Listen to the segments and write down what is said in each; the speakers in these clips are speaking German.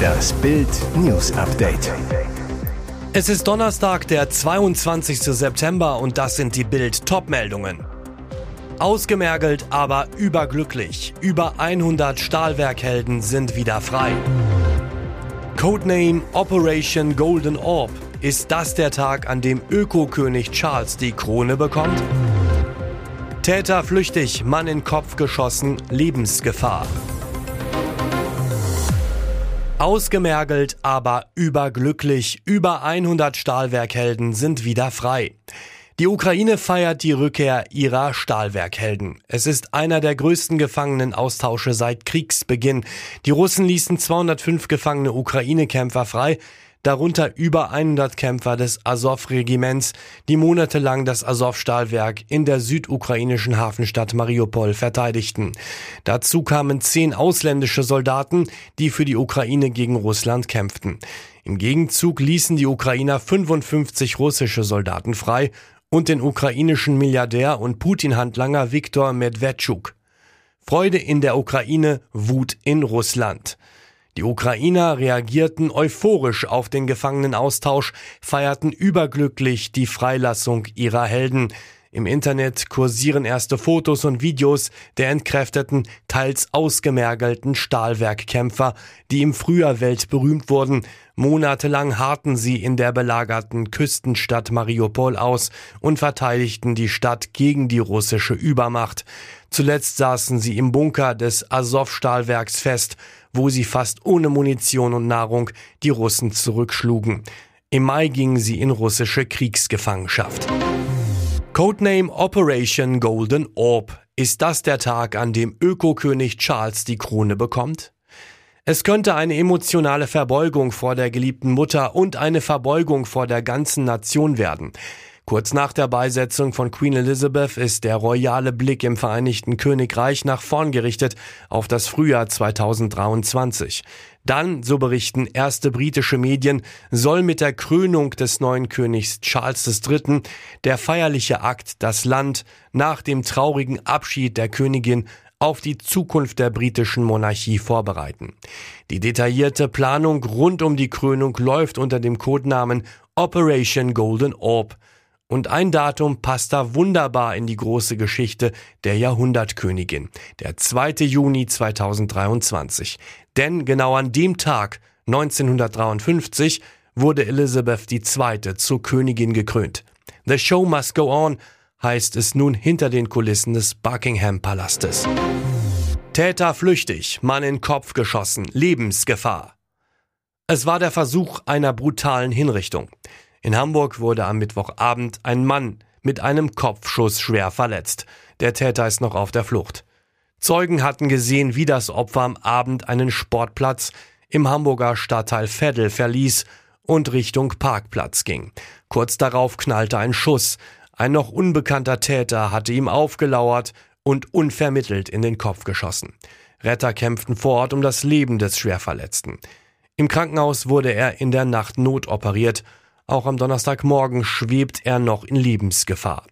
Das Bild News Update. Es ist Donnerstag, der 22. September und das sind die Bild Topmeldungen. Ausgemergelt, aber überglücklich. Über 100 Stahlwerkhelden sind wieder frei. Codename Operation Golden Orb. Ist das der Tag, an dem Ökokönig Charles die Krone bekommt? Täter flüchtig, Mann in Kopf geschossen, Lebensgefahr. Ausgemergelt, aber überglücklich. Über 100 Stahlwerkhelden sind wieder frei. Die Ukraine feiert die Rückkehr ihrer Stahlwerkhelden. Es ist einer der größten Gefangenenaustausche seit Kriegsbeginn. Die Russen ließen 205 gefangene Ukraine-Kämpfer frei darunter über 100 Kämpfer des Azov-Regiments, die monatelang das Azov-Stahlwerk in der südukrainischen Hafenstadt Mariupol verteidigten. Dazu kamen zehn ausländische Soldaten, die für die Ukraine gegen Russland kämpften. Im Gegenzug ließen die Ukrainer 55 russische Soldaten frei und den ukrainischen Milliardär und Putin-Handlanger Viktor Medvedchuk. Freude in der Ukraine, Wut in Russland. Die Ukrainer reagierten euphorisch auf den Gefangenenaustausch, feierten überglücklich die Freilassung ihrer Helden. Im Internet kursieren erste Fotos und Videos der entkräfteten, teils ausgemergelten Stahlwerkkämpfer, die im Frühjahr weltberühmt wurden. Monatelang harten sie in der belagerten Küstenstadt Mariupol aus und verteidigten die Stadt gegen die russische Übermacht. Zuletzt saßen sie im Bunker des Azov-Stahlwerks fest, wo sie fast ohne Munition und Nahrung die Russen zurückschlugen. Im Mai gingen sie in russische Kriegsgefangenschaft. Codename Operation Golden Orb. Ist das der Tag, an dem Ökokönig Charles die Krone bekommt? Es könnte eine emotionale Verbeugung vor der geliebten Mutter und eine Verbeugung vor der ganzen Nation werden. Kurz nach der Beisetzung von Queen Elizabeth ist der royale Blick im Vereinigten Königreich nach vorn gerichtet auf das Frühjahr 2023. Dann, so berichten erste britische Medien, soll mit der Krönung des neuen Königs Charles III. der feierliche Akt das Land nach dem traurigen Abschied der Königin auf die Zukunft der britischen Monarchie vorbereiten. Die detaillierte Planung rund um die Krönung läuft unter dem Codenamen Operation Golden Orb und ein Datum passt da wunderbar in die große Geschichte der Jahrhundertkönigin, der 2. Juni 2023. Denn genau an dem Tag 1953 wurde Elizabeth II. zur Königin gekrönt. The Show Must Go On heißt es nun hinter den Kulissen des Buckingham Palastes. Täter flüchtig, Mann in Kopf geschossen, Lebensgefahr. Es war der Versuch einer brutalen Hinrichtung. In Hamburg wurde am Mittwochabend ein Mann mit einem Kopfschuss schwer verletzt. Der Täter ist noch auf der Flucht. Zeugen hatten gesehen, wie das Opfer am Abend einen Sportplatz im Hamburger Stadtteil Veddel verließ und Richtung Parkplatz ging. Kurz darauf knallte ein Schuss. Ein noch unbekannter Täter hatte ihm aufgelauert und unvermittelt in den Kopf geschossen. Retter kämpften vor Ort um das Leben des Schwerverletzten. Im Krankenhaus wurde er in der Nacht notoperiert auch am Donnerstagmorgen schwebt er noch in Lebensgefahr.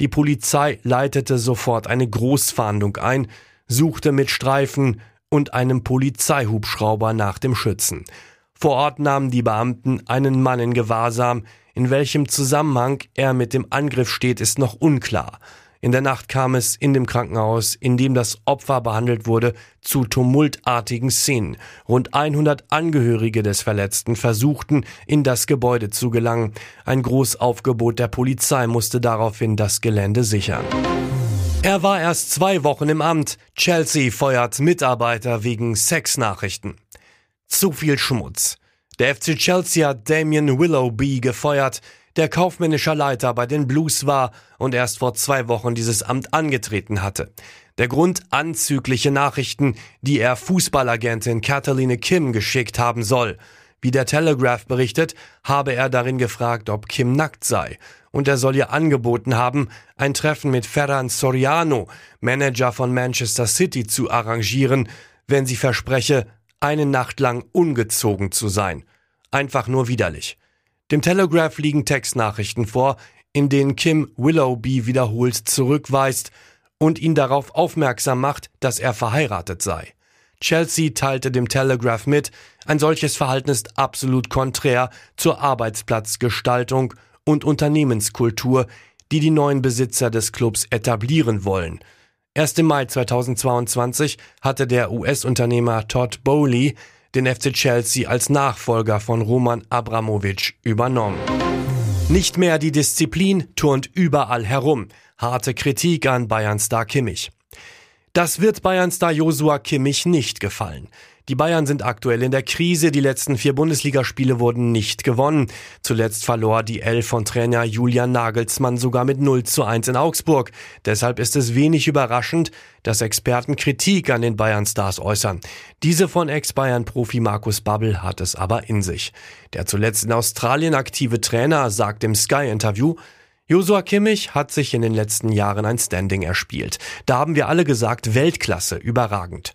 Die Polizei leitete sofort eine Großfahndung ein, suchte mit Streifen und einem Polizeihubschrauber nach dem Schützen. Vor Ort nahmen die Beamten einen Mann in Gewahrsam. In welchem Zusammenhang er mit dem Angriff steht, ist noch unklar. In der Nacht kam es in dem Krankenhaus, in dem das Opfer behandelt wurde, zu tumultartigen Szenen. Rund 100 Angehörige des Verletzten versuchten, in das Gebäude zu gelangen. Ein Großaufgebot der Polizei musste daraufhin das Gelände sichern. Er war erst zwei Wochen im Amt. Chelsea feuert Mitarbeiter wegen Sexnachrichten. Zu viel Schmutz. Der FC Chelsea hat Damien Willoughby gefeuert der kaufmännischer Leiter bei den Blues war und erst vor zwei Wochen dieses Amt angetreten hatte. Der Grund anzügliche Nachrichten, die er Fußballagentin Cataline Kim geschickt haben soll. Wie der Telegraph berichtet, habe er darin gefragt, ob Kim nackt sei. Und er soll ihr angeboten haben, ein Treffen mit Ferran Soriano, Manager von Manchester City, zu arrangieren, wenn sie verspreche, eine Nacht lang ungezogen zu sein. Einfach nur widerlich. Dem Telegraph liegen Textnachrichten vor, in denen Kim Willoughby wiederholt zurückweist und ihn darauf aufmerksam macht, dass er verheiratet sei. Chelsea teilte dem Telegraph mit, ein solches Verhalten ist absolut konträr zur Arbeitsplatzgestaltung und Unternehmenskultur, die die neuen Besitzer des Clubs etablieren wollen. Erst im Mai 2022 hatte der US-Unternehmer Todd Bowley den FC Chelsea als Nachfolger von Roman Abramovic übernommen. Nicht mehr die Disziplin turnt überall herum. Harte Kritik an Bayern-Star Kimmich. Das wird Bayern-Star Josua Kimmich nicht gefallen. Die Bayern sind aktuell in der Krise. Die letzten vier Bundesligaspiele wurden nicht gewonnen. Zuletzt verlor die Elf von Trainer Julian Nagelsmann sogar mit 0 zu 1 in Augsburg. Deshalb ist es wenig überraschend, dass Experten Kritik an den Bayern-Stars äußern. Diese von Ex-Bayern-Profi Markus Babbel hat es aber in sich. Der zuletzt in Australien aktive Trainer sagt im Sky-Interview, Josua Kimmich hat sich in den letzten Jahren ein Standing erspielt. Da haben wir alle gesagt, Weltklasse, überragend.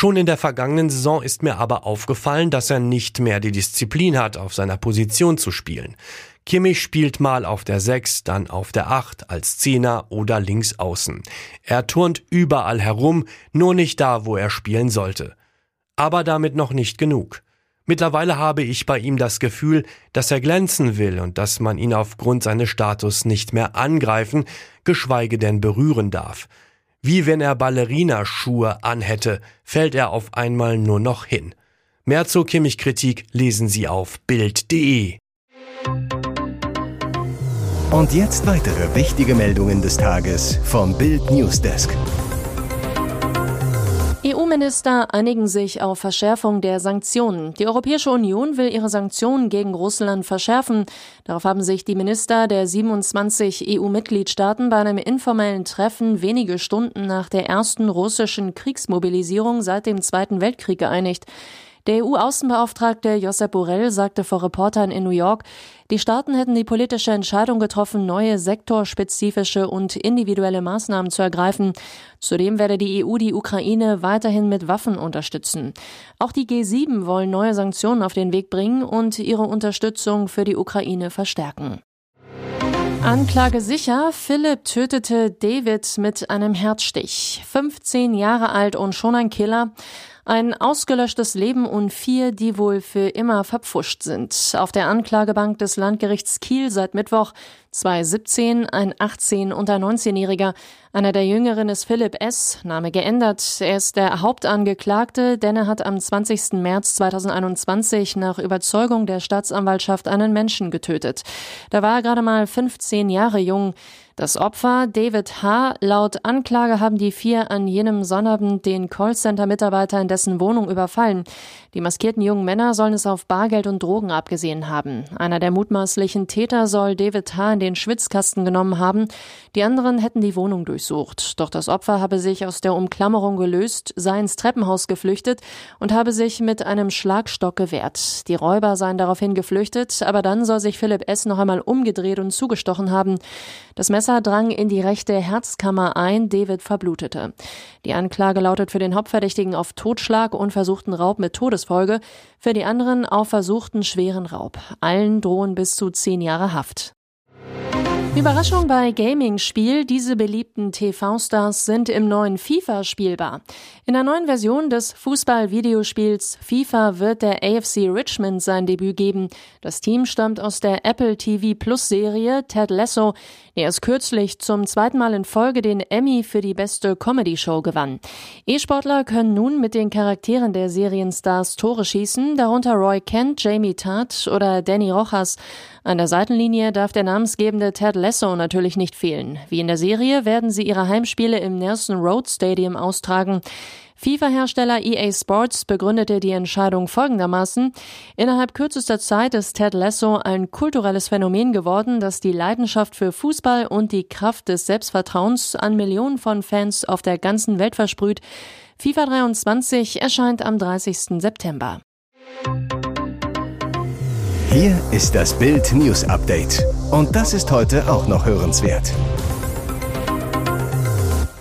Schon in der vergangenen Saison ist mir aber aufgefallen, dass er nicht mehr die Disziplin hat, auf seiner Position zu spielen. Kimmich spielt mal auf der 6, dann auf der 8, als Zehner oder links außen. Er turnt überall herum, nur nicht da, wo er spielen sollte. Aber damit noch nicht genug. Mittlerweile habe ich bei ihm das Gefühl, dass er glänzen will und dass man ihn aufgrund seines Status nicht mehr angreifen, geschweige denn berühren darf. Wie wenn er Ballerinaschuhe anhätte, fällt er auf einmal nur noch hin. Mehr zur Kimmich-Kritik lesen Sie auf Bild.de. Und jetzt weitere wichtige Meldungen des Tages vom Bild Newsdesk. EU-Minister einigen sich auf Verschärfung der Sanktionen. Die Europäische Union will ihre Sanktionen gegen Russland verschärfen. Darauf haben sich die Minister der 27 EU-Mitgliedstaaten bei einem informellen Treffen wenige Stunden nach der ersten russischen Kriegsmobilisierung seit dem Zweiten Weltkrieg geeinigt. Der EU-Außenbeauftragte Josep Borrell sagte vor Reportern in New York, die Staaten hätten die politische Entscheidung getroffen, neue sektorspezifische und individuelle Maßnahmen zu ergreifen. Zudem werde die EU die Ukraine weiterhin mit Waffen unterstützen. Auch die G7 wollen neue Sanktionen auf den Weg bringen und ihre Unterstützung für die Ukraine verstärken. Anklage sicher, Philipp tötete David mit einem Herzstich. 15 Jahre alt und schon ein Killer. Ein ausgelöschtes Leben und vier, die wohl für immer verpfuscht sind. Auf der Anklagebank des Landgerichts Kiel seit Mittwoch zwei 17, ein 18 und ein 19-Jähriger. Einer der Jüngeren ist Philipp S., Name geändert. Er ist der Hauptangeklagte, denn er hat am 20. März 2021 nach Überzeugung der Staatsanwaltschaft einen Menschen getötet. Da war er gerade mal 15 Jahre jung. Das Opfer, David H., laut Anklage haben die vier an jenem Sonnabend den Callcenter-Mitarbeiter in dessen Wohnung überfallen. Die maskierten jungen Männer sollen es auf Bargeld und Drogen abgesehen haben. Einer der mutmaßlichen Täter soll David H. in den Schwitzkasten genommen haben. Die anderen hätten die Wohnung durchsucht. Doch das Opfer habe sich aus der Umklammerung gelöst, sei ins Treppenhaus geflüchtet und habe sich mit einem Schlagstock gewehrt. Die Räuber seien daraufhin geflüchtet, aber dann soll sich Philipp S. noch einmal umgedreht und zugestochen haben. Das Messer drang in die rechte Herzkammer ein, David verblutete. Die Anklage lautet für den Hauptverdächtigen auf Totschlag und versuchten Raub mit Todesfolge, für die anderen auf versuchten schweren Raub. Allen drohen bis zu zehn Jahre Haft. Überraschung bei Gaming-Spiel. Diese beliebten TV-Stars sind im neuen FIFA spielbar. In der neuen Version des Fußball-Videospiels FIFA wird der AFC Richmond sein Debüt geben. Das Team stammt aus der Apple TV Plus Serie Ted Lasso, der erst kürzlich zum zweiten Mal in Folge den Emmy für die beste Comedy-Show gewann. E-Sportler können nun mit den Charakteren der Serienstars Tore schießen, darunter Roy Kent, Jamie Tart oder Danny Rojas. An der Seitenlinie darf der namensgebende Ted Lasso natürlich nicht fehlen. Wie in der Serie werden sie ihre Heimspiele im Nelson Road Stadium austragen. FIFA-Hersteller EA Sports begründete die Entscheidung folgendermaßen. Innerhalb kürzester Zeit ist Ted Lasso ein kulturelles Phänomen geworden, das die Leidenschaft für Fußball und die Kraft des Selbstvertrauens an Millionen von Fans auf der ganzen Welt versprüht. FIFA 23 erscheint am 30. September. Hier ist das Bild News Update. Und das ist heute auch noch hörenswert.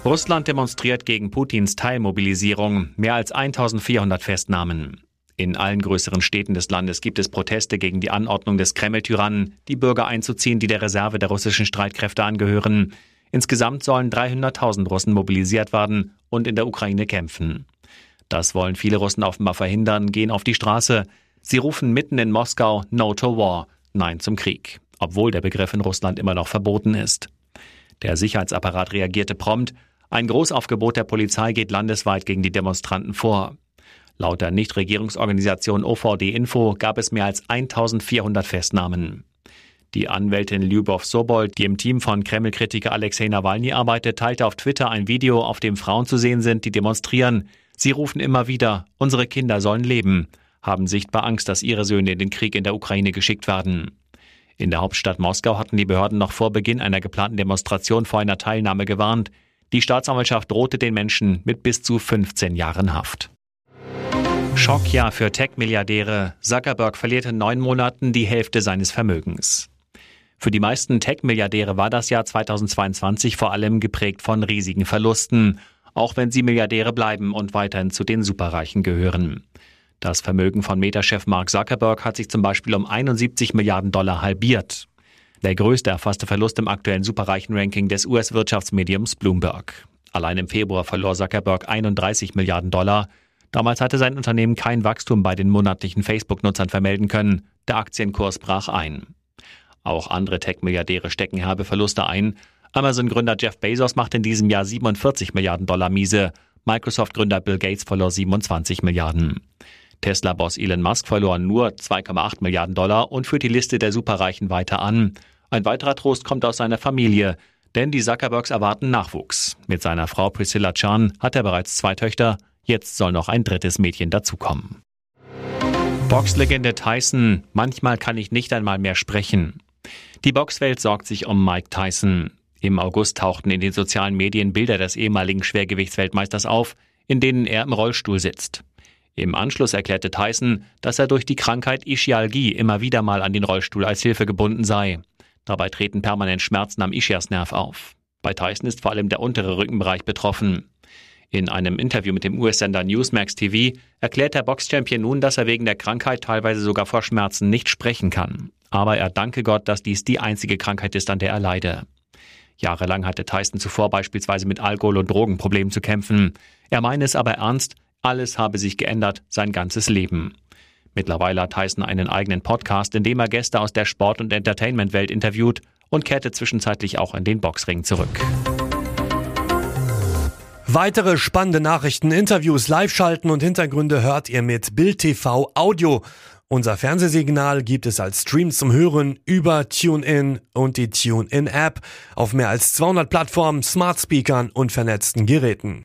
Russland demonstriert gegen Putins Teilmobilisierung. Mehr als 1400 Festnahmen. In allen größeren Städten des Landes gibt es Proteste gegen die Anordnung des Kreml-Tyrannen, die Bürger einzuziehen, die der Reserve der russischen Streitkräfte angehören. Insgesamt sollen 300.000 Russen mobilisiert werden und in der Ukraine kämpfen. Das wollen viele Russen offenbar verhindern, gehen auf die Straße. Sie rufen mitten in Moskau No to War, Nein zum Krieg, obwohl der Begriff in Russland immer noch verboten ist. Der Sicherheitsapparat reagierte prompt. Ein Großaufgebot der Polizei geht landesweit gegen die Demonstranten vor. Laut der Nichtregierungsorganisation OVD Info gab es mehr als 1400 Festnahmen. Die Anwältin Lyubov Sobol, die im Team von Kreml-Kritiker Alexei Nawalny arbeitet, teilte auf Twitter ein Video, auf dem Frauen zu sehen sind, die demonstrieren. Sie rufen immer wieder, unsere Kinder sollen leben, haben sichtbar Angst, dass ihre Söhne in den Krieg in der Ukraine geschickt werden. In der Hauptstadt Moskau hatten die Behörden noch vor Beginn einer geplanten Demonstration vor einer Teilnahme gewarnt. Die Staatsanwaltschaft drohte den Menschen mit bis zu 15 Jahren Haft. Schockjahr für Tech-Milliardäre. Zuckerberg verliert in neun Monaten die Hälfte seines Vermögens. Für die meisten Tech-Milliardäre war das Jahr 2022 vor allem geprägt von riesigen Verlusten, auch wenn sie Milliardäre bleiben und weiterhin zu den Superreichen gehören. Das Vermögen von Meta-Chef Mark Zuckerberg hat sich zum Beispiel um 71 Milliarden Dollar halbiert. Der größte erfasste Verlust im aktuellen Superreichen-Ranking des US-Wirtschaftsmediums Bloomberg. Allein im Februar verlor Zuckerberg 31 Milliarden Dollar. Damals hatte sein Unternehmen kein Wachstum bei den monatlichen Facebook-Nutzern vermelden können. Der Aktienkurs brach ein. Auch andere Tech-Milliardäre stecken herbe Verluste ein. Amazon-Gründer Jeff Bezos macht in diesem Jahr 47 Milliarden Dollar miese. Microsoft-Gründer Bill Gates verlor 27 Milliarden. Tesla-Boss Elon Musk verlor nur 2,8 Milliarden Dollar und führt die Liste der Superreichen weiter an. Ein weiterer Trost kommt aus seiner Familie, denn die Zuckerbergs erwarten Nachwuchs. Mit seiner Frau Priscilla Chan hat er bereits zwei Töchter, jetzt soll noch ein drittes Mädchen dazukommen. Boxlegende Tyson, manchmal kann ich nicht einmal mehr sprechen. Die Boxwelt sorgt sich um Mike Tyson. Im August tauchten in den sozialen Medien Bilder des ehemaligen Schwergewichtsweltmeisters auf, in denen er im Rollstuhl sitzt. Im Anschluss erklärte Tyson, dass er durch die Krankheit Ischialgie immer wieder mal an den Rollstuhl als Hilfe gebunden sei. Dabei treten permanent Schmerzen am Ischiasnerv auf. Bei Tyson ist vor allem der untere Rückenbereich betroffen. In einem Interview mit dem US-Sender Newsmax TV erklärt der Boxchampion nun, dass er wegen der Krankheit teilweise sogar vor Schmerzen nicht sprechen kann aber er danke Gott, dass dies die einzige Krankheit ist, an der er leide. Jahrelang hatte Tyson zuvor beispielsweise mit Alkohol- und Drogenproblemen zu kämpfen. Er meine es aber ernst, alles habe sich geändert, sein ganzes Leben. Mittlerweile hat Tyson einen eigenen Podcast, in dem er Gäste aus der Sport- und Entertainment-Welt interviewt und kehrte zwischenzeitlich auch in den Boxring zurück. Weitere spannende Nachrichten, Interviews, Live-Schalten und Hintergründe hört ihr mit Bild TV Audio. Unser Fernsehsignal gibt es als Stream zum Hören über TuneIn und die TuneIn-App auf mehr als 200 Plattformen, Smart Speakern und vernetzten Geräten.